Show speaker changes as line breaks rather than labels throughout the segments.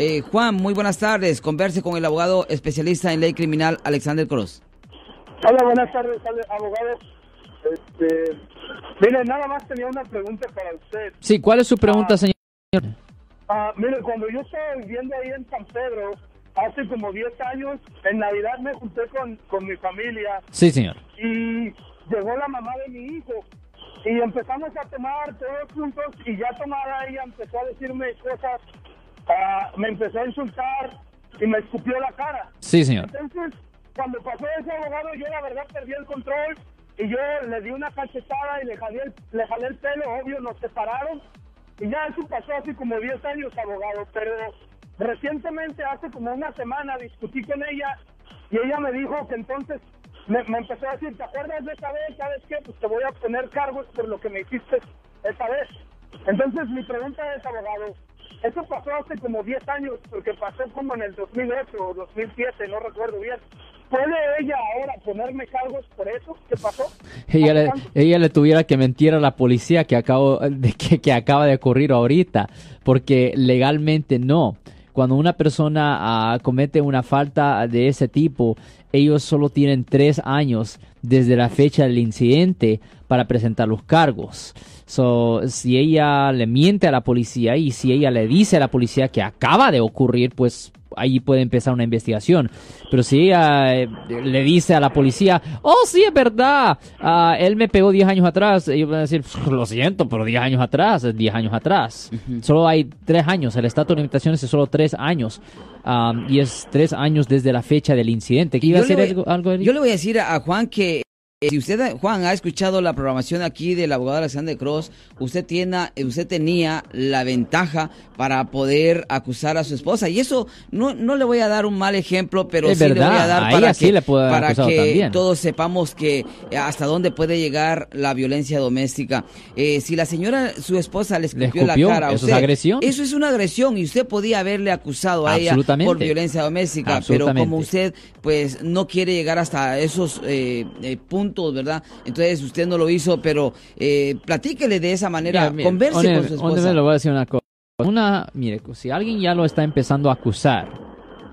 Eh, Juan, muy buenas tardes. Converse con el abogado especialista en ley criminal, Alexander Cruz.
Hola, buenas tardes, abogado. Este, mire, nada más tenía una pregunta para usted.
Sí, ¿cuál es su pregunta,
Ah.
señor?
Ah, mire, cuando yo estaba viviendo ahí en San Pedro, hace como 10 años, en Navidad me junté con, con mi familia
Sí, señor.
y llegó la mamá de mi hijo y empezamos a tomar todos juntos y ya tomada ella empezó a decirme cosas, ah, me empezó a insultar y me escupió la cara.
Sí, señor.
Entonces, cuando pasó ese abogado, yo la verdad perdí el control y yo le di una cachetada y le jalé el, le jalé el pelo, obvio, nos separaron. Y ya eso pasó hace como 10 años, abogado, pero recientemente, hace como una semana, discutí con ella y ella me dijo que entonces me, me empezó a decir, ¿te acuerdas de esa vez? ¿Sabes qué? Pues te voy a poner cargos por lo que me hiciste esa vez. Entonces, mi pregunta es, abogado, eso pasó hace como 10 años, porque pasó como en el 2008 o 2007, no recuerdo bien. ¿Puede ella ahora ponerme cargos por eso? ¿Qué pasó?
Ella le, ella le tuviera que mentir a la policía que, acabo, de, que, que acaba de ocurrir ahorita, porque legalmente no. Cuando una persona ah, comete una falta de ese tipo, ellos solo tienen tres años desde la fecha del incidente para presentar los cargos. So, si ella le miente a la policía y si ella le dice a la policía que acaba de ocurrir, pues ahí puede empezar una investigación. Pero si ella eh, le dice a la policía, oh, sí, es verdad, ah, él me pegó 10 años atrás, ellos van a decir, lo siento, pero 10 años atrás es 10 años atrás. Solo hay 3 años, el estatus de limitaciones es solo 3 años. ah, y es 3 años desde la fecha del incidente. ¿Qué iba a
Yo le
hacer
voy-
algo, algo?
Yo le voy a decir a a Juan que si usted, Juan, ha escuchado la programación aquí del abogado Alexander Cross, usted, tiene, eh, usted tenía la ventaja para poder acusar a su esposa. Y eso no, no le voy a dar un mal ejemplo, pero
Es
sí le voy a dar para que,
le puede haber
para
acusado
que
también.
todos sepamos que eh, hasta dónde puede llegar la violencia doméstica. Eh, si la señora, su esposa, le escupió,
escupió,
la cara a
eso es
usted,
agresión.
Eso es una agresión y usted podía haberle acusado a ella por violencia doméstica, pero como usted pues no quiere llegar hasta esos eh, eh, puntos, ¿verdad? Entonces usted no lo hizo, pero eh, platíquele de esa manera,
Mira, mira,
converse con su esposa.
le voy a decir una cosa. Una, mire, si alguien ya lo está empezando a acusar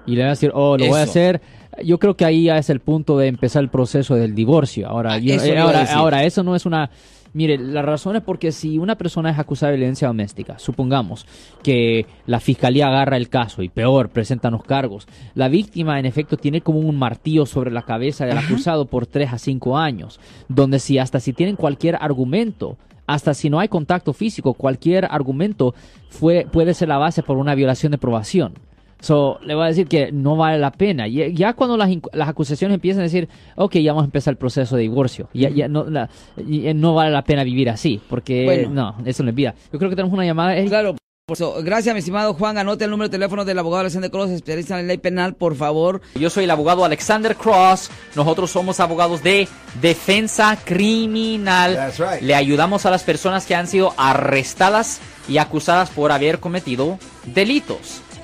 y le va a decir, oh, lo voy a hacer, yo creo que ahí ya es el punto de empezar el proceso del divorcio. Ahora,
Ah,
yo-
eso
eh, ahora, ahora, eso no es una... Mire, la razón es porque si una persona es acusada de violencia doméstica, supongamos que la fiscalía agarra el caso y peor, presentan los cargos, la víctima en efecto tiene como un martillo sobre la cabeza del acusado por 3 a 5 años, donde si hasta si tienen cualquier argumento, hasta si no hay contacto físico, cualquier argumento fue, puede ser la base por una violación de probación. So, le voy a decir que no vale la pena. Ya, ya cuando las, las acusaciones empiezan a decir, ok, ya vamos a empezar el proceso de divorcio, ya, ya no, la- y- no vale la pena vivir así, porque
Bueno.
no, eso no es vida. Yo creo que tenemos una llamada.
Claro, por eso, gracias mi estimado Juan, anote el número de teléfono del abogado Alexander Cross, especialista en ley penal, por favor.
Yo soy el abogado Alexander Cross. Nosotros somos abogados de defensa criminal.
That's right.
Le ayudamos a las personas que han sido arrestadas y acusadas por haber cometido delitos.